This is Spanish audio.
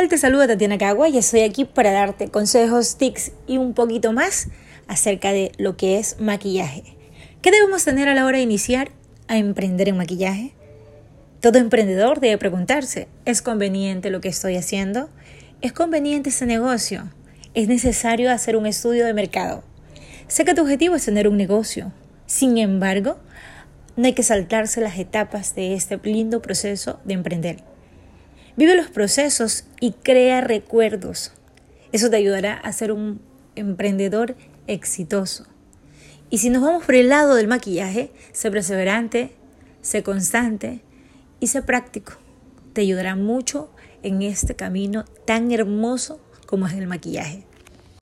tal? Te saluda Tatiana Cagua y estoy aquí para darte consejos, tics y un poquito más acerca de lo que es maquillaje. ¿Qué debemos tener a la hora de iniciar a emprender en maquillaje? Todo emprendedor debe preguntarse, ¿es conveniente lo que estoy haciendo? ¿Es conveniente ese negocio? ¿Es necesario hacer un estudio de mercado? Sé que tu objetivo es tener un negocio. Sin embargo, no hay que saltarse las etapas de este lindo proceso de emprender. Vive los procesos y crea recuerdos. Eso te ayudará a ser un emprendedor exitoso. Y si nos vamos por el lado del maquillaje, sé perseverante, sé constante y sé práctico. Te ayudará mucho en este camino tan hermoso como es el maquillaje.